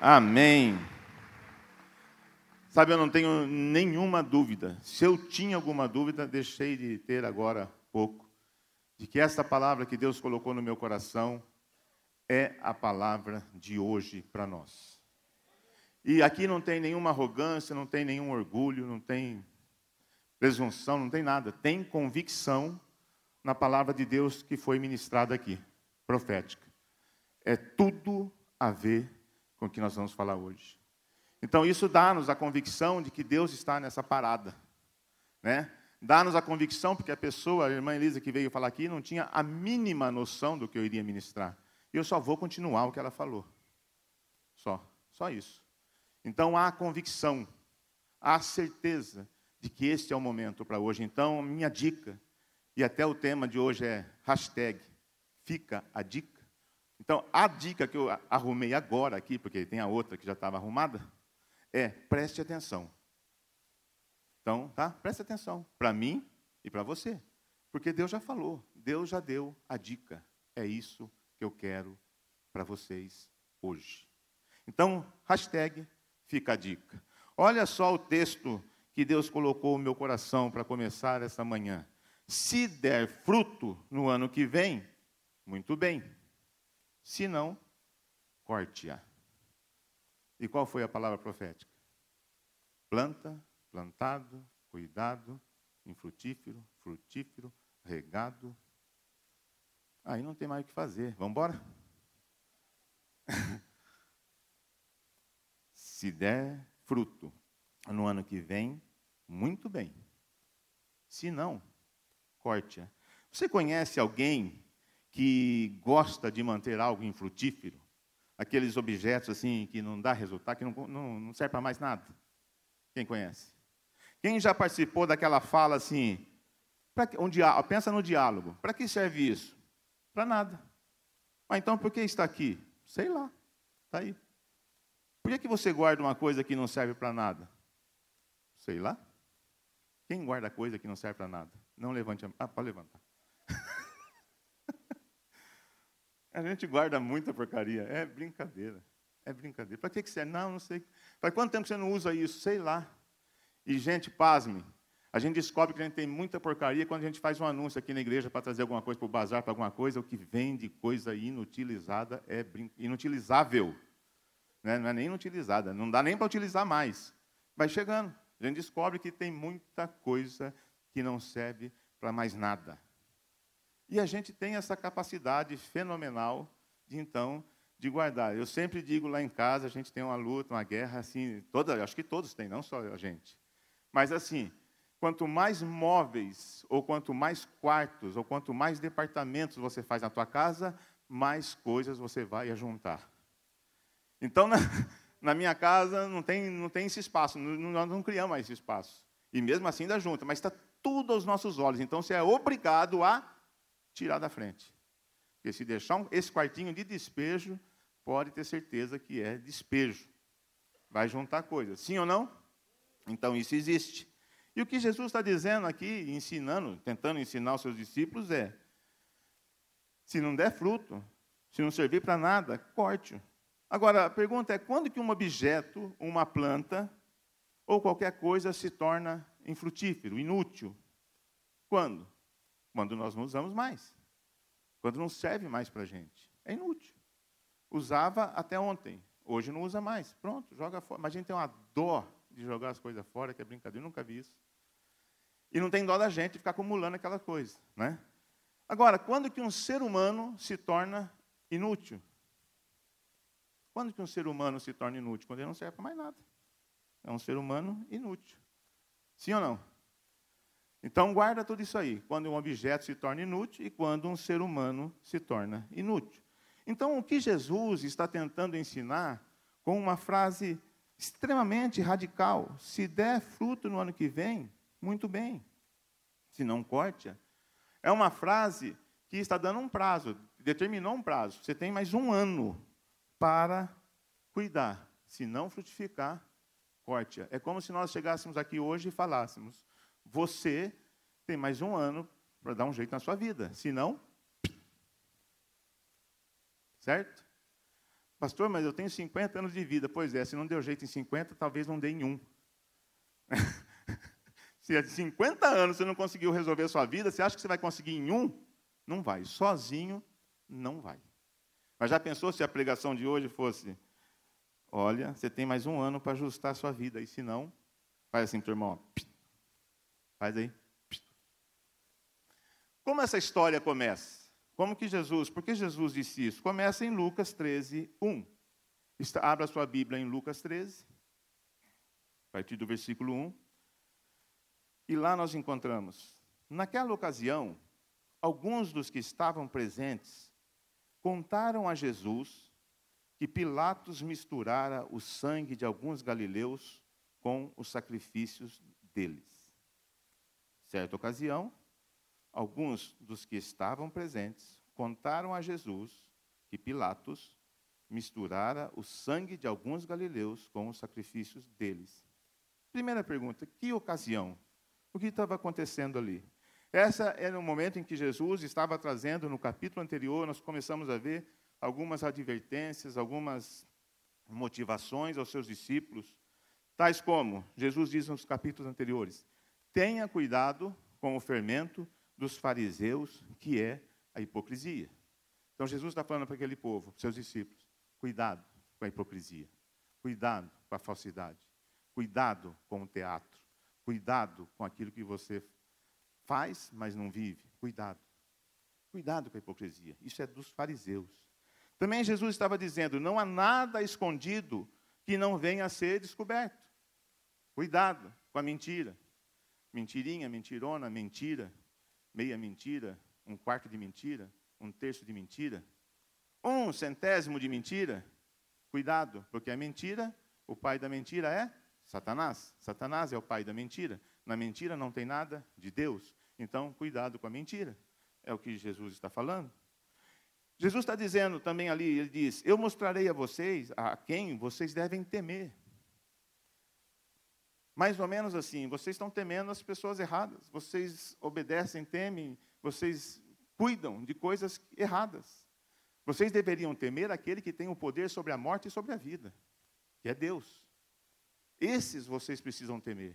Amém. Sabe, eu não tenho nenhuma dúvida. Se eu tinha alguma dúvida, deixei de ter agora pouco, de que essa palavra que Deus colocou no meu coração é a palavra de hoje para nós. E aqui não tem nenhuma arrogância, não tem nenhum orgulho, não tem presunção, não tem nada. Tem convicção na palavra de Deus que foi ministrada aqui, profética. É tudo a ver com o que nós vamos falar hoje. Então, isso dá-nos a convicção de que Deus está nessa parada. Né? Dá-nos a convicção, porque a pessoa, a irmã Elisa que veio falar aqui, não tinha a mínima noção do que eu iria ministrar. E eu só vou continuar o que ela falou. Só, só isso. Então, há convicção, há certeza de que este é o momento para hoje. Então, minha dica, e até o tema de hoje é hashtag, fica a dica. Então, a dica que eu arrumei agora aqui, porque tem a outra que já estava arrumada, é preste atenção. Então, tá? Preste atenção para mim e para você. Porque Deus já falou, Deus já deu a dica. É isso que eu quero para vocês hoje. Então, hashtag fica a dica. Olha só o texto que Deus colocou no meu coração para começar essa manhã. Se der fruto no ano que vem, muito bem. Se não, corte-a. E qual foi a palavra profética? Planta, plantado, cuidado, infrutífero, frutífero, regado. Aí não tem mais o que fazer. Vamos embora? Se der fruto no ano que vem, muito bem. Se não, corte-a. Você conhece alguém que gosta de manter algo infrutífero? aqueles objetos assim que não dá resultado, que não, não, não serve para mais nada. Quem conhece? Quem já participou daquela fala assim? Um pensa no diálogo. Para que serve isso? Para nada. Ah, então por que está aqui? Sei lá. Está aí. Por que, que você guarda uma coisa que não serve para nada? Sei lá. Quem guarda coisa que não serve para nada? Não levante a mão. Ah, pode levantar. A gente guarda muita porcaria. É brincadeira. É brincadeira. Para que, que serve? Não, não sei. Faz quanto tempo você não usa isso? Sei lá. E, gente, pasme. A gente descobre que a gente tem muita porcaria quando a gente faz um anúncio aqui na igreja para trazer alguma coisa para o bazar, para alguma coisa. O que vem de coisa inutilizada é brin... inutilizável. Né? Não é nem inutilizada. Não dá nem para utilizar mais. Vai chegando. A gente descobre que tem muita coisa que não serve para mais nada. E a gente tem essa capacidade fenomenal de então de guardar. Eu sempre digo lá em casa, a gente tem uma luta, uma guerra assim, toda, acho que todos têm, não só a gente. Mas assim, quanto mais móveis ou quanto mais quartos ou quanto mais departamentos você faz na tua casa, mais coisas você vai ajuntar. Então, na, na minha casa não tem, não tem esse espaço, não, nós não criamos esse espaço. E mesmo assim ainda junta, mas está tudo aos nossos olhos. Então você é obrigado a tirar da frente. Porque se deixar um, esse quartinho de despejo, pode ter certeza que é despejo. Vai juntar coisas. Sim ou não? Então isso existe. E o que Jesus está dizendo aqui, ensinando, tentando ensinar os seus discípulos é: se não der fruto, se não servir para nada, corte-o. Agora, a pergunta é: quando que um objeto, uma planta, ou qualquer coisa se torna infrutífero, inútil? Quando? Quando nós não usamos mais. Quando não serve mais para a gente. É inútil. Usava até ontem. Hoje não usa mais. Pronto, joga fora. Mas a gente tem uma dó de jogar as coisas fora, que é brincadeira. Eu nunca vi isso. E não tem dó da gente ficar acumulando aquela coisa. Né? Agora, quando que um ser humano se torna inútil? Quando que um ser humano se torna inútil? Quando ele não serve para mais nada. É um ser humano inútil. Sim ou não? Então, guarda tudo isso aí. Quando um objeto se torna inútil e quando um ser humano se torna inútil. Então, o que Jesus está tentando ensinar com uma frase extremamente radical: se der fruto no ano que vem, muito bem. Se não, corte-a. É uma frase que está dando um prazo, determinou um prazo. Você tem mais um ano para cuidar. Se não frutificar, corte-a. É como se nós chegássemos aqui hoje e falássemos: você tem mais um ano para dar um jeito na sua vida. Se não, certo? Pastor, mas eu tenho 50 anos de vida. Pois é, se não deu jeito em 50, talvez não dê em um. se há 50 anos você não conseguiu resolver a sua vida, você acha que você vai conseguir em um? Não vai. Sozinho, não vai. Mas já pensou se a pregação de hoje fosse: olha, você tem mais um ano para ajustar a sua vida, e se não, faz assim o irmão, faz aí. Como essa história começa? Como que Jesus, por que Jesus disse isso? Começa em Lucas 13, 1. Abra sua Bíblia em Lucas 13, a partir do versículo 1. E lá nós encontramos, naquela ocasião, alguns dos que estavam presentes contaram a Jesus que Pilatos misturara o sangue de alguns galileus com os sacrifícios deles. Certa ocasião, alguns dos que estavam presentes contaram a Jesus que Pilatos misturara o sangue de alguns galileus com os sacrifícios deles. Primeira pergunta: que ocasião? O que estava acontecendo ali? Essa era o momento em que Jesus estava trazendo, no capítulo anterior, nós começamos a ver algumas advertências, algumas motivações aos seus discípulos, tais como Jesus diz nos capítulos anteriores: tenha cuidado com o fermento dos fariseus, que é a hipocrisia. Então Jesus está falando para aquele povo, para seus discípulos: cuidado com a hipocrisia, cuidado com a falsidade, cuidado com o teatro, cuidado com aquilo que você Faz, mas não vive. Cuidado. Cuidado com a hipocrisia. Isso é dos fariseus. Também Jesus estava dizendo: não há nada escondido que não venha a ser descoberto. Cuidado com a mentira. Mentirinha, mentirona, mentira, meia mentira, um quarto de mentira, um terço de mentira, um centésimo de mentira. Cuidado, porque a mentira, o pai da mentira é Satanás. Satanás é o pai da mentira. Na mentira não tem nada de Deus. Então, cuidado com a mentira. É o que Jesus está falando. Jesus está dizendo também ali, ele diz: Eu mostrarei a vocês a quem vocês devem temer. Mais ou menos assim, vocês estão temendo as pessoas erradas, vocês obedecem, temem, vocês cuidam de coisas erradas. Vocês deveriam temer aquele que tem o poder sobre a morte e sobre a vida, que é Deus. Esses vocês precisam temer.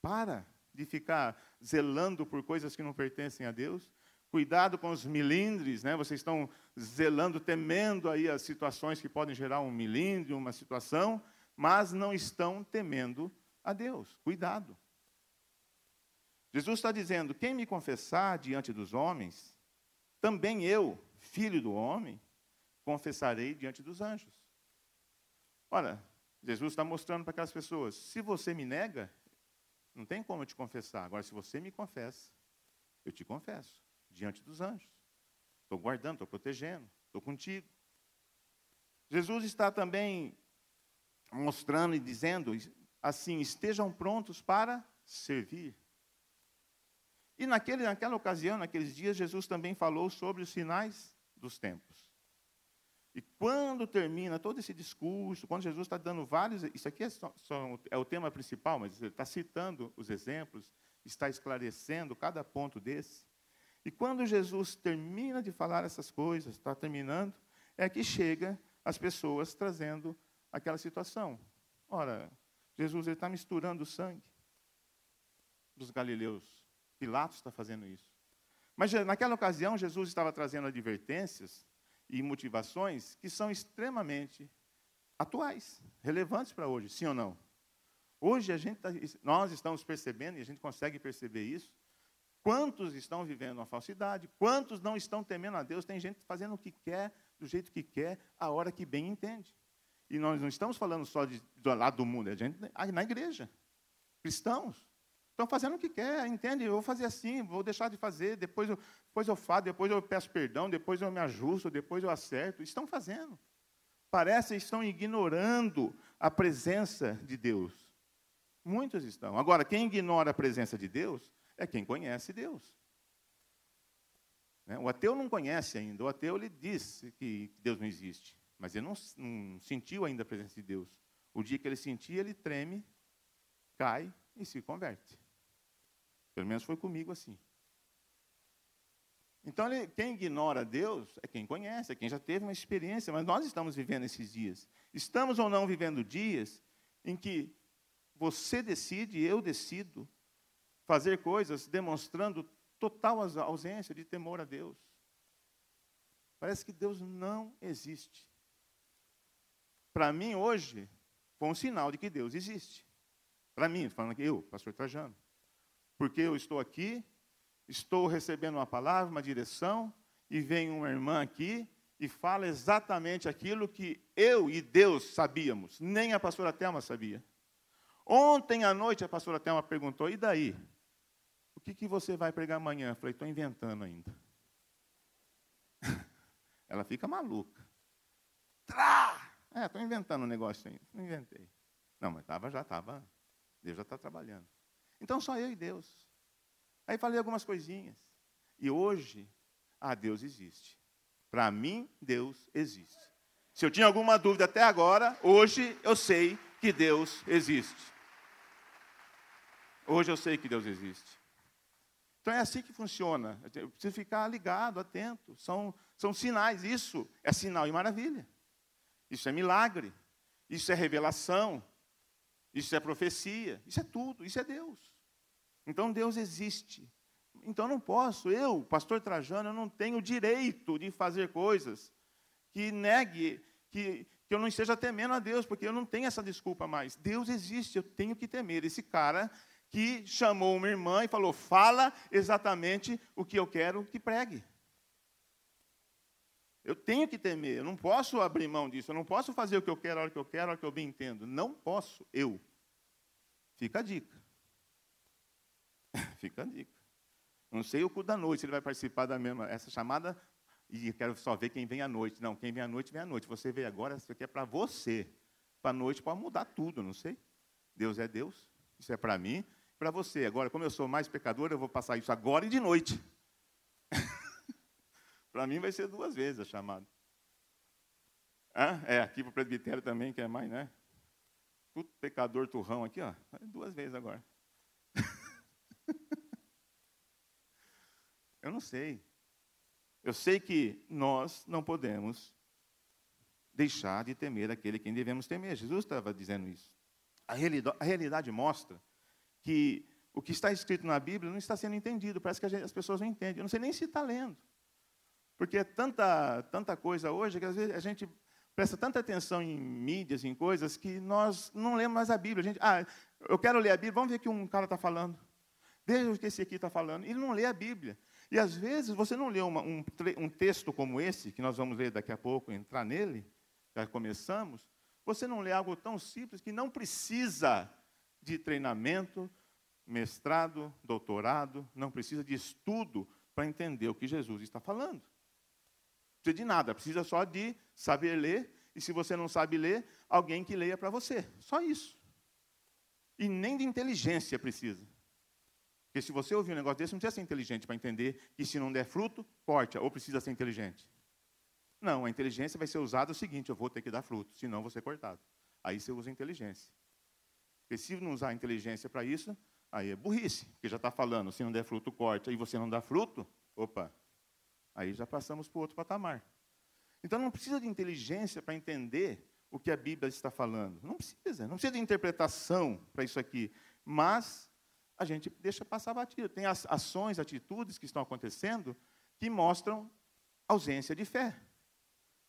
Para de ficar zelando por coisas que não pertencem a Deus. Cuidado com os milindres, né? Vocês estão zelando, temendo aí as situações que podem gerar um milindre, uma situação, mas não estão temendo a Deus. Cuidado. Jesus está dizendo: quem me confessar diante dos homens, também eu, filho do homem, confessarei diante dos anjos. Olha, Jesus está mostrando para aquelas pessoas: se você me nega, não tem como eu te confessar. Agora, se você me confessa, eu te confesso diante dos anjos. Estou guardando, estou protegendo, estou contigo. Jesus está também mostrando e dizendo assim: estejam prontos para servir. E naquele, naquela ocasião, naqueles dias, Jesus também falou sobre os sinais dos tempos. E quando termina todo esse discurso, quando Jesus está dando vários. Isso aqui é, só, só, é o tema principal, mas ele está citando os exemplos, está esclarecendo cada ponto desse. E quando Jesus termina de falar essas coisas, está terminando, é que chega as pessoas trazendo aquela situação. Ora, Jesus está misturando o sangue dos galileus. Pilatos está fazendo isso. Mas naquela ocasião, Jesus estava trazendo advertências e motivações que são extremamente atuais, relevantes para hoje, sim ou não? Hoje a gente tá, nós estamos percebendo, e a gente consegue perceber isso, quantos estão vivendo uma falsidade, quantos não estão temendo a Deus, tem gente fazendo o que quer, do jeito que quer, a hora que bem entende. E nós não estamos falando só de, do lado do mundo, é gente na igreja. Cristãos. Estão fazendo o que quer, entende? Eu vou fazer assim, vou deixar de fazer, depois eu, depois eu faço, depois eu peço perdão, depois eu me ajusto, depois eu acerto. Estão fazendo. Parece que estão ignorando a presença de Deus. Muitos estão. Agora, quem ignora a presença de Deus é quem conhece Deus. Né? O ateu não conhece ainda. O ateu ele diz que Deus não existe, mas ele não, não sentiu ainda a presença de Deus. O dia que ele sentir, ele treme, cai e se converte. Pelo menos foi comigo assim. Então, ele, quem ignora Deus é quem conhece, é quem já teve uma experiência, mas nós estamos vivendo esses dias. Estamos ou não vivendo dias em que você decide, eu decido, fazer coisas demonstrando total ausência de temor a Deus. Parece que Deus não existe. Para mim, hoje, foi um sinal de que Deus existe. Para mim, falando aqui, eu, pastor Trajano. Porque eu estou aqui, estou recebendo uma palavra, uma direção, e vem uma irmã aqui e fala exatamente aquilo que eu e Deus sabíamos, nem a pastora Thelma sabia. Ontem à noite a pastora Thelma perguntou: e daí? O que, que você vai pregar amanhã? Eu falei: estou inventando ainda. Ela fica maluca. Trá! É, estou inventando um negócio ainda. Não inventei. Não, mas tava, já estava. Deus já está trabalhando. Então só eu e Deus. Aí falei algumas coisinhas. E hoje, ah, Deus existe. Para mim, Deus existe. Se eu tinha alguma dúvida até agora, hoje eu sei que Deus existe. Hoje eu sei que Deus existe. Então é assim que funciona. Eu preciso ficar ligado, atento. São, são sinais. Isso é sinal e maravilha. Isso é milagre. Isso é revelação. Isso é profecia. Isso é tudo. Isso é Deus. Então Deus existe. Então não posso, eu, pastor Trajano, eu não tenho direito de fazer coisas que negue, que, que eu não esteja temendo a Deus, porque eu não tenho essa desculpa mais. Deus existe, eu tenho que temer. Esse cara que chamou uma irmã e falou: fala exatamente o que eu quero que pregue. Eu tenho que temer, eu não posso abrir mão disso, eu não posso fazer o que eu quero, a hora que eu quero, a hora que eu bem entendo. Não posso, eu. Fica a dica. Fica a dica. Não sei o cu da noite, ele vai participar da mesma, essa chamada, e quero só ver quem vem à noite. Não, quem vem à noite, vem à noite. Você veio agora, isso aqui é para você. Para a noite pode mudar tudo, não sei. Deus é Deus, isso é para mim, para você. Agora, como eu sou mais pecador, eu vou passar isso agora e de noite. Para mim vai ser duas vezes a chamada. é, aqui para o presbitério também, que é mais, né? Tudo pecador turrão aqui, ó. Duas vezes agora. eu não sei. Eu sei que nós não podemos deixar de temer aquele quem devemos temer. Jesus estava dizendo isso. A realidade, a realidade mostra que o que está escrito na Bíblia não está sendo entendido. Parece que gente, as pessoas não entendem. Eu não sei nem se está lendo. Porque é tanta, tanta coisa hoje que às vezes a gente presta tanta atenção em mídias, em coisas, que nós não lemos mais a Bíblia. A gente, ah, eu quero ler a Bíblia, vamos ver o que um cara está falando. Veja o que esse aqui está falando. Ele não lê a Bíblia. E às vezes você não lê uma, um, um texto como esse, que nós vamos ler daqui a pouco, entrar nele, já começamos, você não lê algo tão simples que não precisa de treinamento, mestrado, doutorado, não precisa de estudo para entender o que Jesus está falando. Precisa de nada, precisa só de saber ler, e se você não sabe ler, alguém que leia para você. Só isso. E nem de inteligência precisa. Porque se você ouvir um negócio desse, não precisa ser inteligente para entender que se não der fruto, corte, ou precisa ser inteligente. Não, a inteligência vai ser usada o seguinte: eu vou ter que dar fruto, senão vou ser cortado. Aí você usa inteligência. Porque se não usar inteligência para isso, aí é burrice, porque já está falando, se não der fruto, corte, aí você não dá fruto, opa, aí já passamos para o outro patamar. Então não precisa de inteligência para entender o que a Bíblia está falando. Não precisa, não precisa de interpretação para isso aqui. Mas a gente deixa passar batido. Tem as ações, atitudes que estão acontecendo que mostram ausência de fé.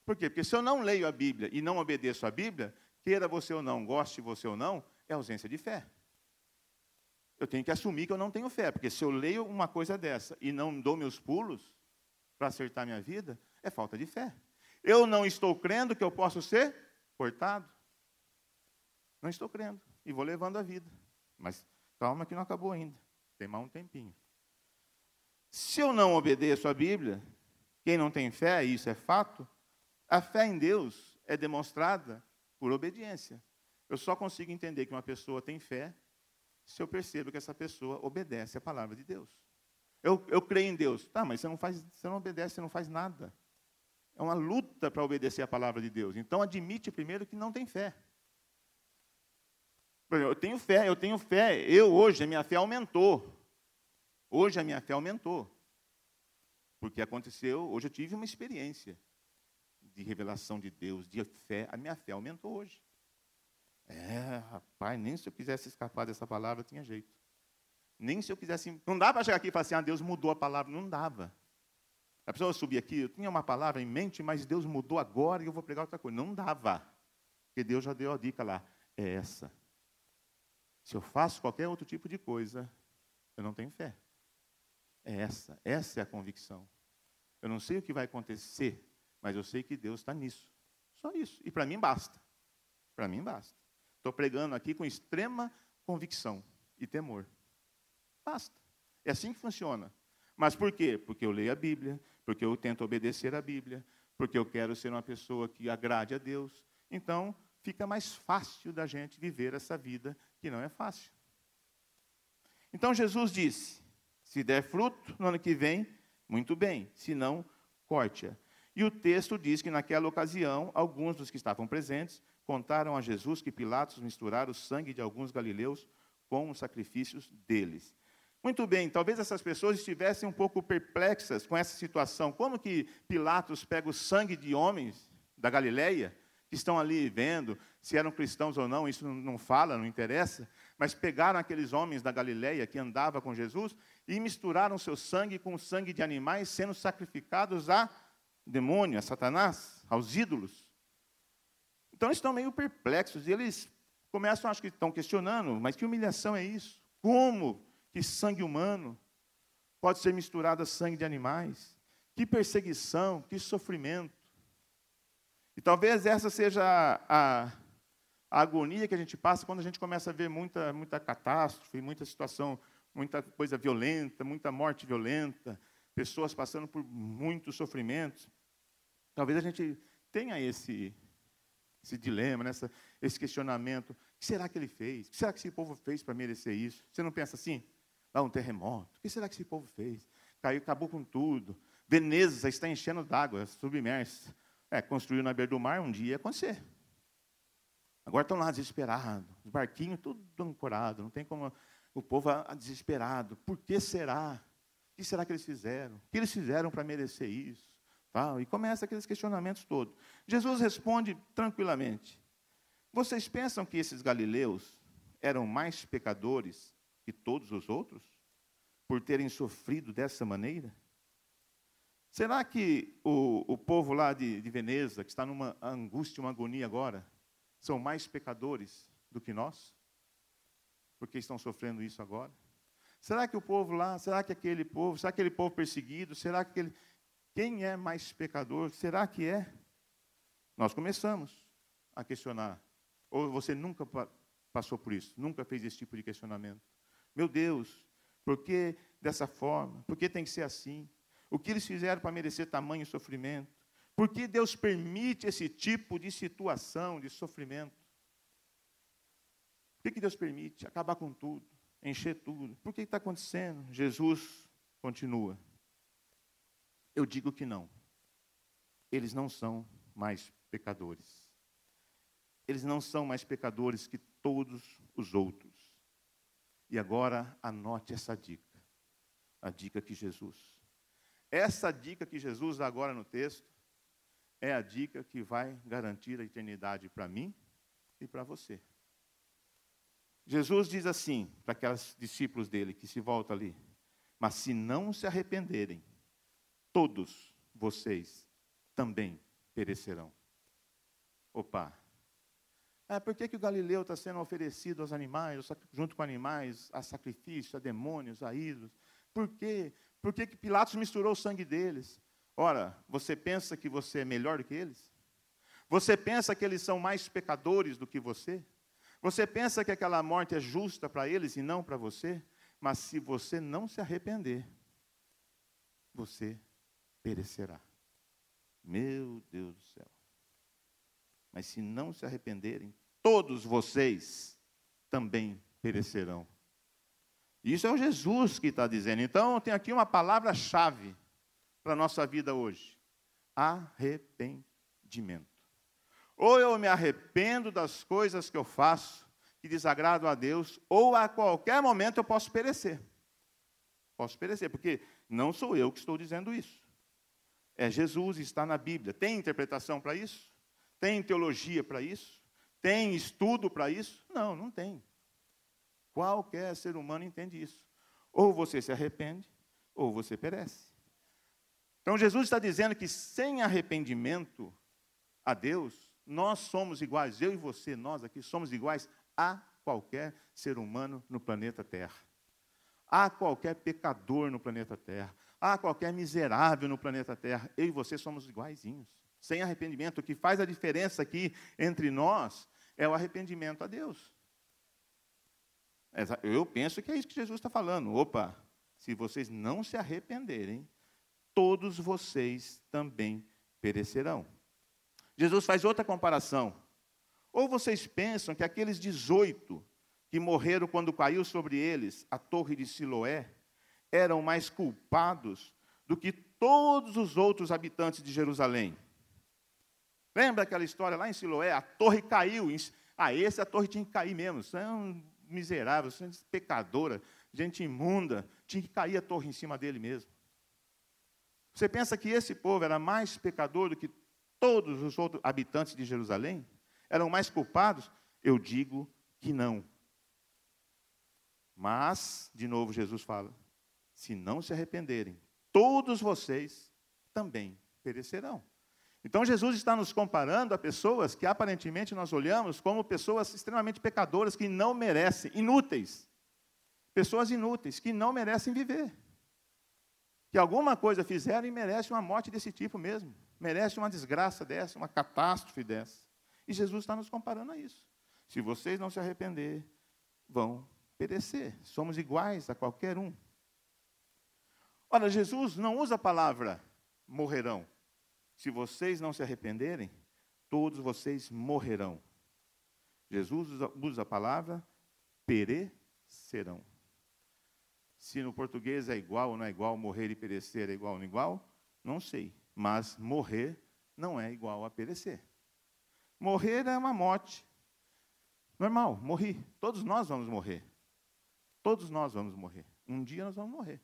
Por quê? Porque se eu não leio a Bíblia e não obedeço a Bíblia, queira você ou não, goste você ou não, é ausência de fé. Eu tenho que assumir que eu não tenho fé, porque se eu leio uma coisa dessa e não dou meus pulos para acertar minha vida, é falta de fé. Eu não estou crendo que eu posso ser cortado. Não estou crendo. E vou levando a vida. Mas calma que não acabou ainda. Tem mais um tempinho. Se eu não obedeço a Bíblia, quem não tem fé, isso é fato, a fé em Deus é demonstrada por obediência. Eu só consigo entender que uma pessoa tem fé se eu percebo que essa pessoa obedece à palavra de Deus. Eu, eu creio em Deus. Tá, mas você não, faz, você não obedece, você não faz nada. É uma luta para obedecer à palavra de Deus. Então admite primeiro que não tem fé. Eu tenho fé, eu tenho fé. Eu hoje, a minha fé aumentou. Hoje a minha fé aumentou. Porque aconteceu, hoje eu tive uma experiência de revelação de Deus, de fé. A minha fé aumentou hoje. É, rapaz, nem se eu quisesse escapar dessa palavra tinha jeito. Nem se eu quisesse. Não dava para chegar aqui e falar assim, ah, Deus mudou a palavra. Não dava. A pessoa subir aqui, eu tinha uma palavra em mente, mas Deus mudou agora e eu vou pregar outra coisa. Não dava. Porque Deus já deu a dica lá. É essa. Se eu faço qualquer outro tipo de coisa, eu não tenho fé. É essa. Essa é a convicção. Eu não sei o que vai acontecer, mas eu sei que Deus está nisso. Só isso. E para mim basta. Para mim basta. Estou pregando aqui com extrema convicção e temor. Basta. É assim que funciona. Mas por quê? Porque eu leio a Bíblia, porque eu tento obedecer a Bíblia, porque eu quero ser uma pessoa que agrade a Deus. Então, fica mais fácil da gente viver essa vida que não é fácil. Então, Jesus disse: se der fruto no ano que vem, muito bem, se não, corte-a. E o texto diz que naquela ocasião, alguns dos que estavam presentes contaram a Jesus que Pilatos misturara o sangue de alguns galileus com os sacrifícios deles. Muito bem, talvez essas pessoas estivessem um pouco perplexas com essa situação. Como que Pilatos pega o sangue de homens da Galileia, que estão ali vendo se eram cristãos ou não, isso não fala, não interessa, mas pegaram aqueles homens da Galileia que andavam com Jesus e misturaram seu sangue com o sangue de animais sendo sacrificados a demônio, a Satanás, aos ídolos. Então eles estão meio perplexos e eles começam, acho que estão questionando, mas que humilhação é isso? Como que sangue humano pode ser misturado a sangue de animais? Que perseguição, que sofrimento. E talvez essa seja a, a, agonia que a gente passa quando a gente começa a ver muita, muita catástrofe, muita situação, muita coisa violenta, muita morte violenta, pessoas passando por muitos sofrimentos. Talvez a gente tenha esse, esse dilema, nessa, esse questionamento. O que será que ele fez? O que será que esse povo fez para merecer isso? Você não pensa assim? Lá um terremoto. O que será que esse povo fez? Caiu, acabou com tudo. Veneza está enchendo d'água, submersa. É, construiu na beira do mar, um dia ia acontecer. Agora estão lá desesperados, os barquinhos tudo ancorado, não tem como o povo desesperado. Por que será? O que será que eles fizeram? O que eles fizeram para merecer isso? Tal, e começa aqueles questionamentos todos. Jesus responde tranquilamente: Vocês pensam que esses galileus eram mais pecadores que todos os outros por terem sofrido dessa maneira? Será que o, o povo lá de, de Veneza, que está numa angústia, uma agonia agora, são mais pecadores do que nós? Porque estão sofrendo isso agora? Será que o povo lá, será que aquele povo, será que aquele povo perseguido, será que aquele. Quem é mais pecador? Será que é? Nós começamos a questionar. Ou você nunca passou por isso, nunca fez esse tipo de questionamento. Meu Deus, por que dessa forma? Por que tem que ser assim? O que eles fizeram para merecer tamanho sofrimento? Por que Deus permite esse tipo de situação, de sofrimento? Por que, que Deus permite acabar com tudo, encher tudo? Por que está acontecendo? Jesus continua. Eu digo que não. Eles não são mais pecadores. Eles não são mais pecadores que todos os outros. E agora anote essa dica. A dica que Jesus essa dica que Jesus dá agora no texto é a dica que vai garantir a eternidade para mim e para você. Jesus diz assim para aqueles discípulos dele que se voltam ali: Mas se não se arrependerem, todos vocês também perecerão. Opa! Ah, por que, que o Galileu está sendo oferecido aos animais, junto com animais, a sacrifício, a demônios, a ídolos? Por quê? Por que, que Pilatos misturou o sangue deles? Ora, você pensa que você é melhor do que eles? Você pensa que eles são mais pecadores do que você? Você pensa que aquela morte é justa para eles e não para você? Mas se você não se arrepender, você perecerá. Meu Deus do céu. Mas se não se arrependerem, todos vocês também perecerão. Isso é o Jesus que está dizendo. Então, tem aqui uma palavra-chave para a nossa vida hoje: arrependimento. Ou eu me arrependo das coisas que eu faço que desagradam a Deus, ou a qualquer momento eu posso perecer. Posso perecer, porque não sou eu que estou dizendo isso. é Jesus, está na Bíblia. Tem interpretação para isso? Tem teologia para isso? Tem estudo para isso? Não, não tem. Qualquer ser humano entende isso. Ou você se arrepende, ou você perece. Então Jesus está dizendo que sem arrependimento a Deus, nós somos iguais, eu e você, nós aqui somos iguais a qualquer ser humano no planeta Terra. A qualquer pecador no planeta Terra. A qualquer miserável no planeta Terra. Eu e você somos iguaizinhos. Sem arrependimento, o que faz a diferença aqui entre nós é o arrependimento a Deus. Eu penso que é isso que Jesus está falando. Opa, se vocês não se arrependerem, todos vocês também perecerão. Jesus faz outra comparação. Ou vocês pensam que aqueles 18 que morreram quando caiu sobre eles a torre de Siloé eram mais culpados do que todos os outros habitantes de Jerusalém? Lembra aquela história lá em Siloé? A torre caiu. Ah, esse a torre tinha que cair mesmo. São miseráveis, são pecadora, gente imunda. Tinha que cair a torre em cima dele mesmo. Você pensa que esse povo era mais pecador do que todos os outros habitantes de Jerusalém? Eram mais culpados? Eu digo que não. Mas, de novo, Jesus fala: se não se arrependerem, todos vocês também perecerão. Então, Jesus está nos comparando a pessoas que aparentemente nós olhamos como pessoas extremamente pecadoras que não merecem, inúteis. Pessoas inúteis que não merecem viver que alguma coisa fizeram e merece uma morte desse tipo mesmo. Merece uma desgraça dessa, uma catástrofe dessa. E Jesus está nos comparando a isso. Se vocês não se arrepender, vão perecer. Somos iguais a qualquer um. Olha, Jesus não usa a palavra morrerão. Se vocês não se arrependerem, todos vocês morrerão. Jesus usa a palavra perecerão. Se no português é igual ou não é igual, morrer e perecer é igual ou não é igual, não sei. Mas morrer não é igual a perecer. Morrer é uma morte. Normal, morri. Todos nós vamos morrer. Todos nós vamos morrer. Um dia nós vamos morrer.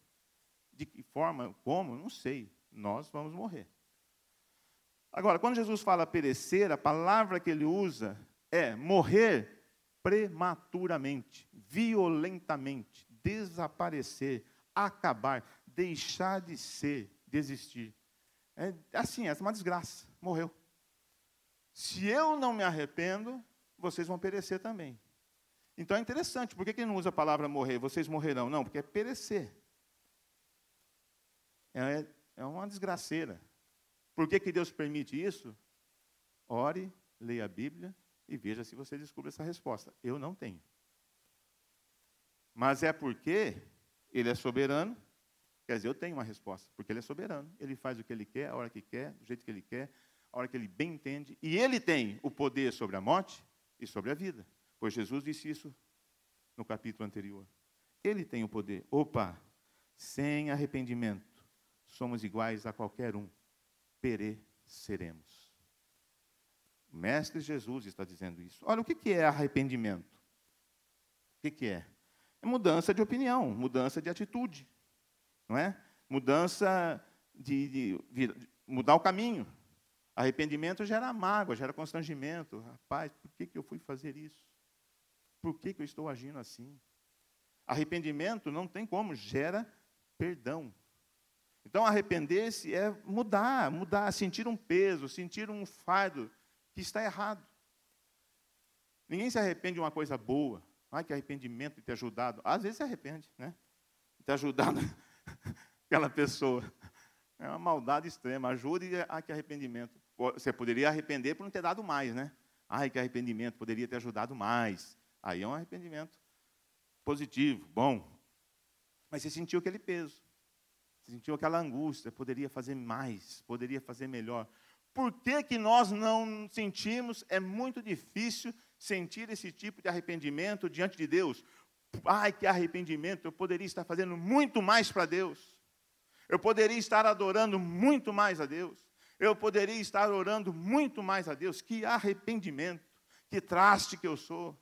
De que forma, como, não sei. Nós vamos morrer. Agora, quando Jesus fala perecer, a palavra que ele usa é morrer prematuramente, violentamente, desaparecer, acabar, deixar de ser, desistir. É assim, essa é uma desgraça. Morreu. Se eu não me arrependo, vocês vão perecer também. Então é interessante, por que ele não usa a palavra morrer? Vocês morrerão. Não, porque é perecer. É, é uma desgraceira. Por que, que Deus permite isso? Ore, leia a Bíblia e veja se você descobre essa resposta. Eu não tenho. Mas é porque ele é soberano. Quer dizer, eu tenho uma resposta, porque ele é soberano. Ele faz o que ele quer, a hora que quer, do jeito que ele quer, a hora que ele bem entende. E ele tem o poder sobre a morte e sobre a vida. Pois Jesus disse isso no capítulo anterior. Ele tem o poder. Opa, sem arrependimento, somos iguais a qualquer um. Pereceremos. O Mestre Jesus está dizendo isso. Olha, o que é arrependimento? O que é? É mudança de opinião, mudança de atitude, não é? Mudança de, de, de mudar o caminho. Arrependimento gera mágoa, gera constrangimento. Rapaz, por que, que eu fui fazer isso? Por que, que eu estou agindo assim? Arrependimento não tem como, gera perdão. Então, arrepender-se é mudar, mudar, sentir um peso, sentir um fardo que está errado. Ninguém se arrepende de uma coisa boa. Ai, que arrependimento de ter ajudado. Às vezes se arrepende, né? De ter ajudado aquela pessoa. É uma maldade extrema. Ajude a que arrependimento. Você poderia arrepender por não ter dado mais, né? Ai, que arrependimento, poderia ter ajudado mais. Aí é um arrependimento positivo, bom. Mas você sentiu aquele peso. Sentiu aquela angústia, poderia fazer mais, poderia fazer melhor. Por que, que nós não sentimos? É muito difícil sentir esse tipo de arrependimento diante de Deus. Ai, que arrependimento! Eu poderia estar fazendo muito mais para Deus. Eu poderia estar adorando muito mais a Deus. Eu poderia estar orando muito mais a Deus. Que arrependimento! Que traste que eu sou!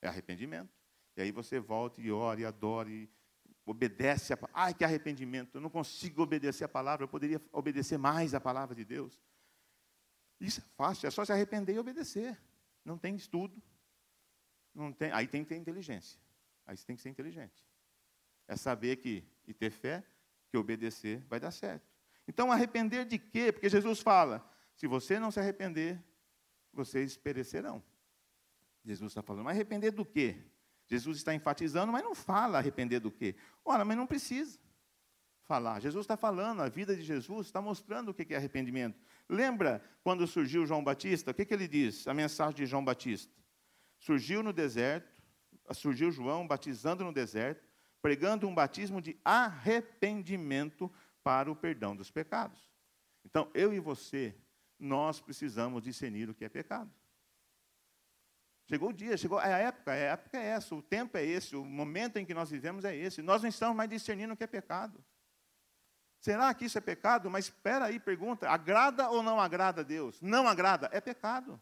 É arrependimento. E aí você volta e ora e adora e obedece a Ai, que arrependimento, eu não consigo obedecer a palavra, eu poderia obedecer mais a palavra de Deus. Isso é fácil, é só se arrepender e obedecer. Não tem estudo. Não tem, aí tem que ter inteligência. Aí você tem que ser inteligente. É saber que, e ter fé, que obedecer vai dar certo. Então, arrepender de quê? Porque Jesus fala: se você não se arrepender, vocês perecerão. Jesus está falando, mas arrepender do quê? Jesus está enfatizando, mas não fala arrepender do quê? Ora, mas não precisa falar. Jesus está falando, a vida de Jesus está mostrando o que é arrependimento. Lembra quando surgiu João Batista? O que, que ele diz? A mensagem de João Batista. Surgiu no deserto, surgiu João batizando no deserto, pregando um batismo de arrependimento para o perdão dos pecados. Então, eu e você, nós precisamos discernir o que é pecado. Chegou o dia, chegou a época, a época é essa, o tempo é esse, o momento em que nós vivemos é esse. Nós não estamos mais discernindo o que é pecado. Será que isso é pecado? Mas espera aí, pergunta: agrada ou não agrada a Deus? Não agrada, é pecado.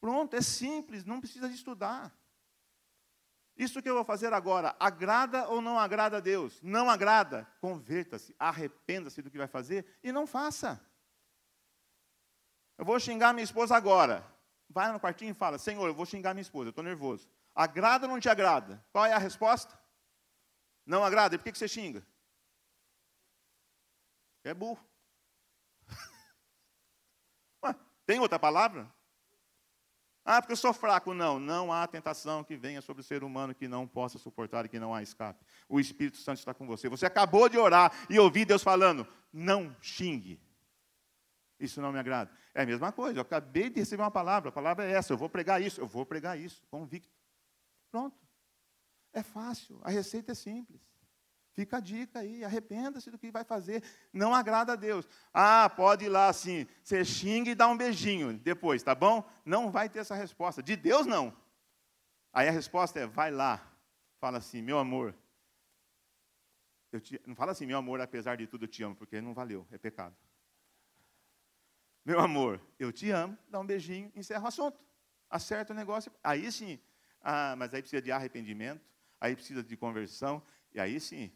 Pronto, é simples, não precisa de estudar. Isso que eu vou fazer agora, agrada ou não agrada a Deus? Não agrada, converta-se, arrependa-se do que vai fazer e não faça. Eu vou xingar minha esposa agora. Vai no quartinho e fala: Senhor, eu vou xingar minha esposa, eu estou nervoso. Agrada ou não te agrada? Qual é a resposta? Não agrada, e por que, que você xinga? É burro. Ué, tem outra palavra? Ah, porque eu sou fraco. Não, não há tentação que venha sobre o ser humano que não possa suportar e que não há escape. O Espírito Santo está com você. Você acabou de orar e ouvir Deus falando: não xingue. Isso não me agrada. É a mesma coisa, eu acabei de receber uma palavra, a palavra é essa, eu vou pregar isso, eu vou pregar isso, convicto. Pronto. É fácil, a receita é simples. Fica a dica aí, arrependa-se do que vai fazer. Não agrada a Deus. Ah, pode ir lá assim, você xinga e dá um beijinho depois, tá bom? Não vai ter essa resposta. De Deus, não. Aí a resposta é: vai lá, fala assim, meu amor. Te, não fala assim, meu amor, apesar de tudo eu te amo, porque não valeu, é pecado. Meu amor, eu te amo, dá um beijinho, encerra o assunto. Acerta o negócio. Aí sim, ah, mas aí precisa de arrependimento, aí precisa de conversão, e aí sim,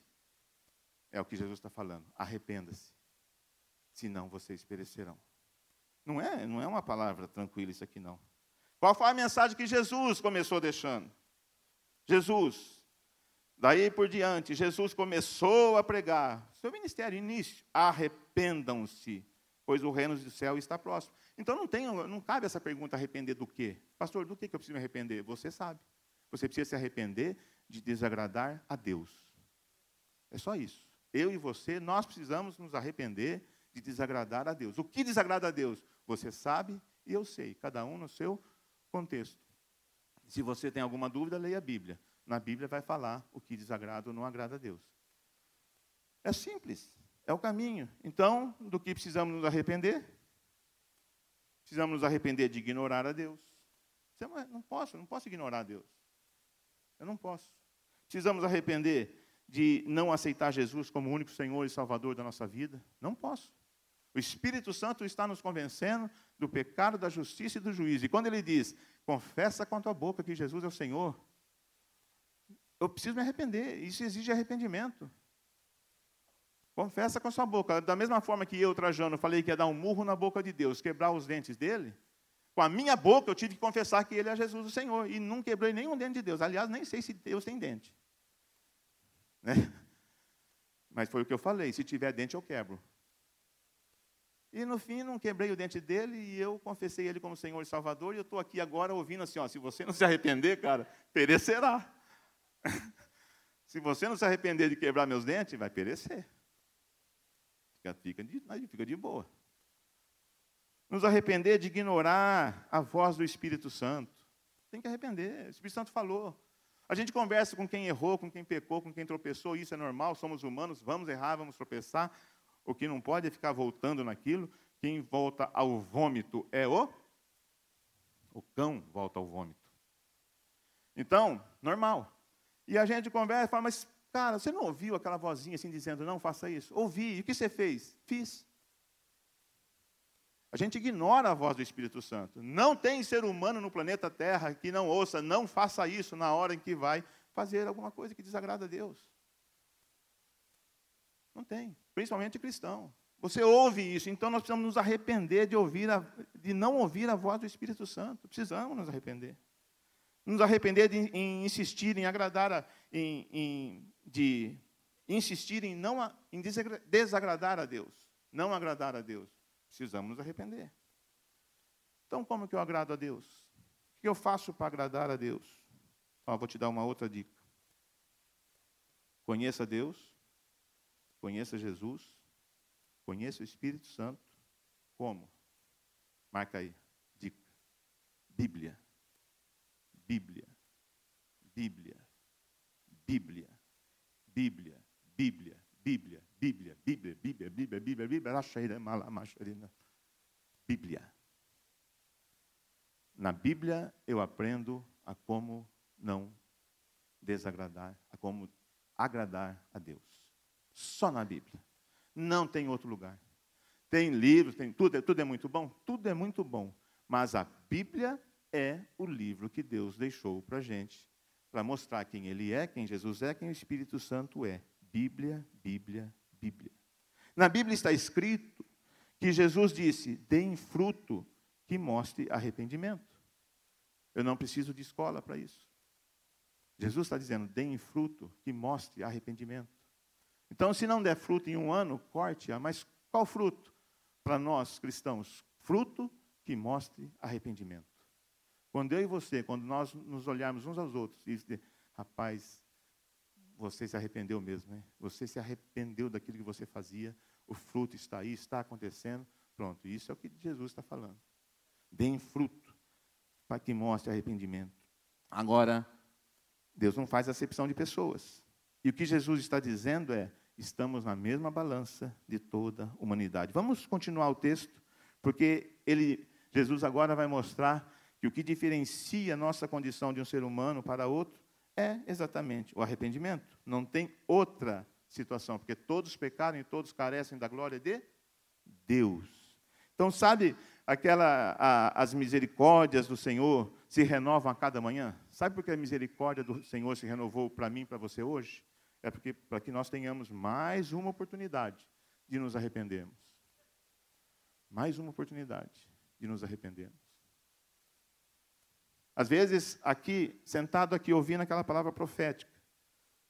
é o que Jesus está falando. Arrependa-se, senão vocês perecerão. Não é, não é uma palavra tranquila isso aqui, não. Qual foi a mensagem que Jesus começou deixando? Jesus, daí por diante, Jesus começou a pregar. Seu ministério, início, arrependam-se, pois o reino do céu está próximo. Então não, tem, não cabe essa pergunta arrepender do quê? Pastor, do que eu preciso me arrepender? Você sabe. Você precisa se arrepender de desagradar a Deus. É só isso eu e você, nós precisamos nos arrepender de desagradar a Deus. O que desagrada a Deus? Você sabe e eu sei, cada um no seu contexto. Se você tem alguma dúvida, leia a Bíblia. Na Bíblia vai falar o que desagrada ou não agrada a Deus. É simples, é o caminho. Então, do que precisamos nos arrepender? Precisamos nos arrepender de ignorar a Deus. Não posso, não posso ignorar a Deus. Eu não posso. Precisamos arrepender de não aceitar Jesus como único Senhor e Salvador da nossa vida? Não posso. O Espírito Santo está nos convencendo do pecado, da justiça e do juízo. E quando ele diz, confessa com a tua boca que Jesus é o Senhor, eu preciso me arrepender. Isso exige arrependimento. Confessa com a sua boca. Da mesma forma que eu, Trajano, falei que ia dar um murro na boca de Deus, quebrar os dentes dele, com a minha boca eu tive que confessar que ele é Jesus o Senhor. E não quebrei nenhum dente de Deus. Aliás, nem sei se Deus tem dente. Né? Mas foi o que eu falei: se tiver dente, eu quebro. E no fim, não quebrei o dente dele e eu confessei ele como Senhor e Salvador. E eu estou aqui agora ouvindo assim: ó, se você não se arrepender, cara, perecerá. se você não se arrepender de quebrar meus dentes, vai perecer. Fica, de, fica de boa. Nos arrepender de ignorar a voz do Espírito Santo. Tem que arrepender. O Espírito Santo falou. A gente conversa com quem errou, com quem pecou, com quem tropeçou, isso é normal, somos humanos, vamos errar, vamos tropeçar. O que não pode é ficar voltando naquilo. Quem volta ao vômito é o o cão volta ao vômito. Então, normal. E a gente conversa e fala, mas, cara, você não ouviu aquela vozinha assim dizendo, não, faça isso? Ouvi. E o que você fez? Fiz. A gente ignora a voz do Espírito Santo. Não tem ser humano no planeta Terra que não ouça, não faça isso na hora em que vai fazer alguma coisa que desagrada a Deus. Não tem, principalmente cristão. Você ouve isso, então nós precisamos nos arrepender de, ouvir a, de não ouvir a voz do Espírito Santo. Precisamos nos arrepender. Nos arrepender de em insistir em agradar, a, em, em, de insistir em não em desagradar a Deus, não agradar a Deus. Precisamos nos arrepender. Então, como que eu agrado a Deus? O que eu faço para agradar a Deus? Ó, vou te dar uma outra dica. Conheça Deus, conheça Jesus, conheça o Espírito Santo. Como? Marca aí. Dica. Bíblia. Bíblia. Bíblia. Bíblia. Bíblia. Bíblia. Bíblia. Bíblia. Bíblia. Bíblia. Bíblia. Bíblia. Bíblia. Bíblia. Na Bíblia eu aprendo a como não desagradar, a como agradar a Deus. Só na Bíblia. Não tem outro lugar. Tem livros, tem tudo, tudo é muito bom, tudo é muito bom. Mas a Bíblia é o livro que Deus deixou para a gente, para mostrar quem Ele é, quem Jesus é, quem o Espírito Santo é. Bíblia, Bíblia, Bíblia. Na Bíblia está escrito que Jesus disse: deem fruto que mostre arrependimento. Eu não preciso de escola para isso. Jesus está dizendo: deem fruto que mostre arrependimento. Então, se não der fruto em um ano, corte-a. Mas qual fruto? Para nós cristãos, fruto que mostre arrependimento. Quando eu e você, quando nós nos olharmos uns aos outros e dizer, rapaz, você se arrependeu mesmo, né? Você se arrependeu daquilo que você fazia, o fruto está aí, está acontecendo. Pronto, isso é o que Jesus está falando. Deem fruto para que mostre arrependimento. Agora, Deus não faz acepção de pessoas. E o que Jesus está dizendo é: estamos na mesma balança de toda a humanidade. Vamos continuar o texto, porque ele, Jesus agora vai mostrar que o que diferencia a nossa condição de um ser humano para outro é exatamente o arrependimento. Não tem outra situação, porque todos pecaram e todos carecem da glória de Deus. Então, sabe aquela a, as misericórdias do Senhor se renovam a cada manhã? Sabe por que a misericórdia do Senhor se renovou para mim para você hoje? é porque para que nós tenhamos mais uma oportunidade de nos arrependermos. Mais uma oportunidade de nos arrependermos. Às vezes, aqui, sentado aqui, ouvindo aquela palavra profética,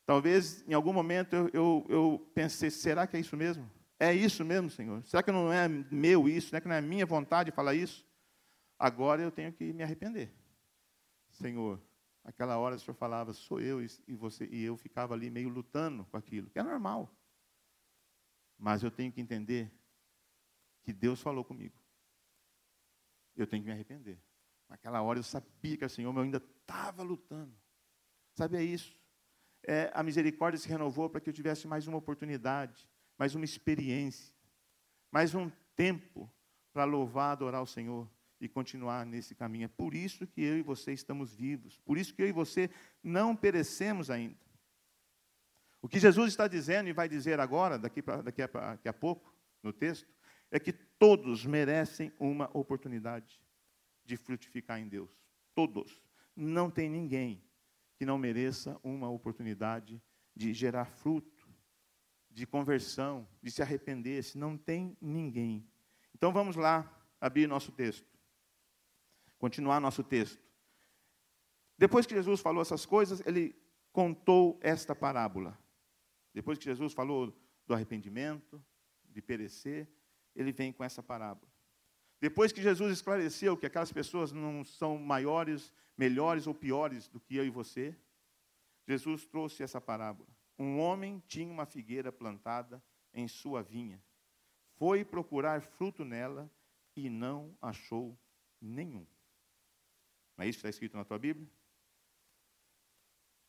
talvez em algum momento eu, eu, eu pensei: será que é isso mesmo? É isso mesmo, Senhor? Será que não é meu isso? Será que não é minha vontade falar isso? Agora eu tenho que me arrepender. Senhor, Aquela hora o senhor falava, sou eu, e você e eu ficava ali meio lutando com aquilo, que é normal. Mas eu tenho que entender que Deus falou comigo. Eu tenho que me arrepender. Naquela hora eu sabia que o Senhor eu ainda estava lutando. Sabe, é isso. É, a misericórdia se renovou para que eu tivesse mais uma oportunidade, mais uma experiência, mais um tempo para louvar, adorar o Senhor e continuar nesse caminho. É por isso que eu e você estamos vivos, por isso que eu e você não perecemos ainda. O que Jesus está dizendo e vai dizer agora, daqui, pra, daqui, a, daqui a pouco, no texto, é que todos merecem uma oportunidade de frutificar em Deus. Todos. Não tem ninguém que não mereça uma oportunidade de gerar fruto, de conversão, de se arrepender. Se não tem ninguém. Então vamos lá abrir nosso texto. Continuar nosso texto. Depois que Jesus falou essas coisas, ele contou esta parábola. Depois que Jesus falou do arrependimento, de perecer, ele vem com essa parábola. Depois que Jesus esclareceu que aquelas pessoas não são maiores, melhores ou piores do que eu e você, Jesus trouxe essa parábola. Um homem tinha uma figueira plantada em sua vinha. Foi procurar fruto nela e não achou nenhum. Não é isso que está escrito na tua Bíblia?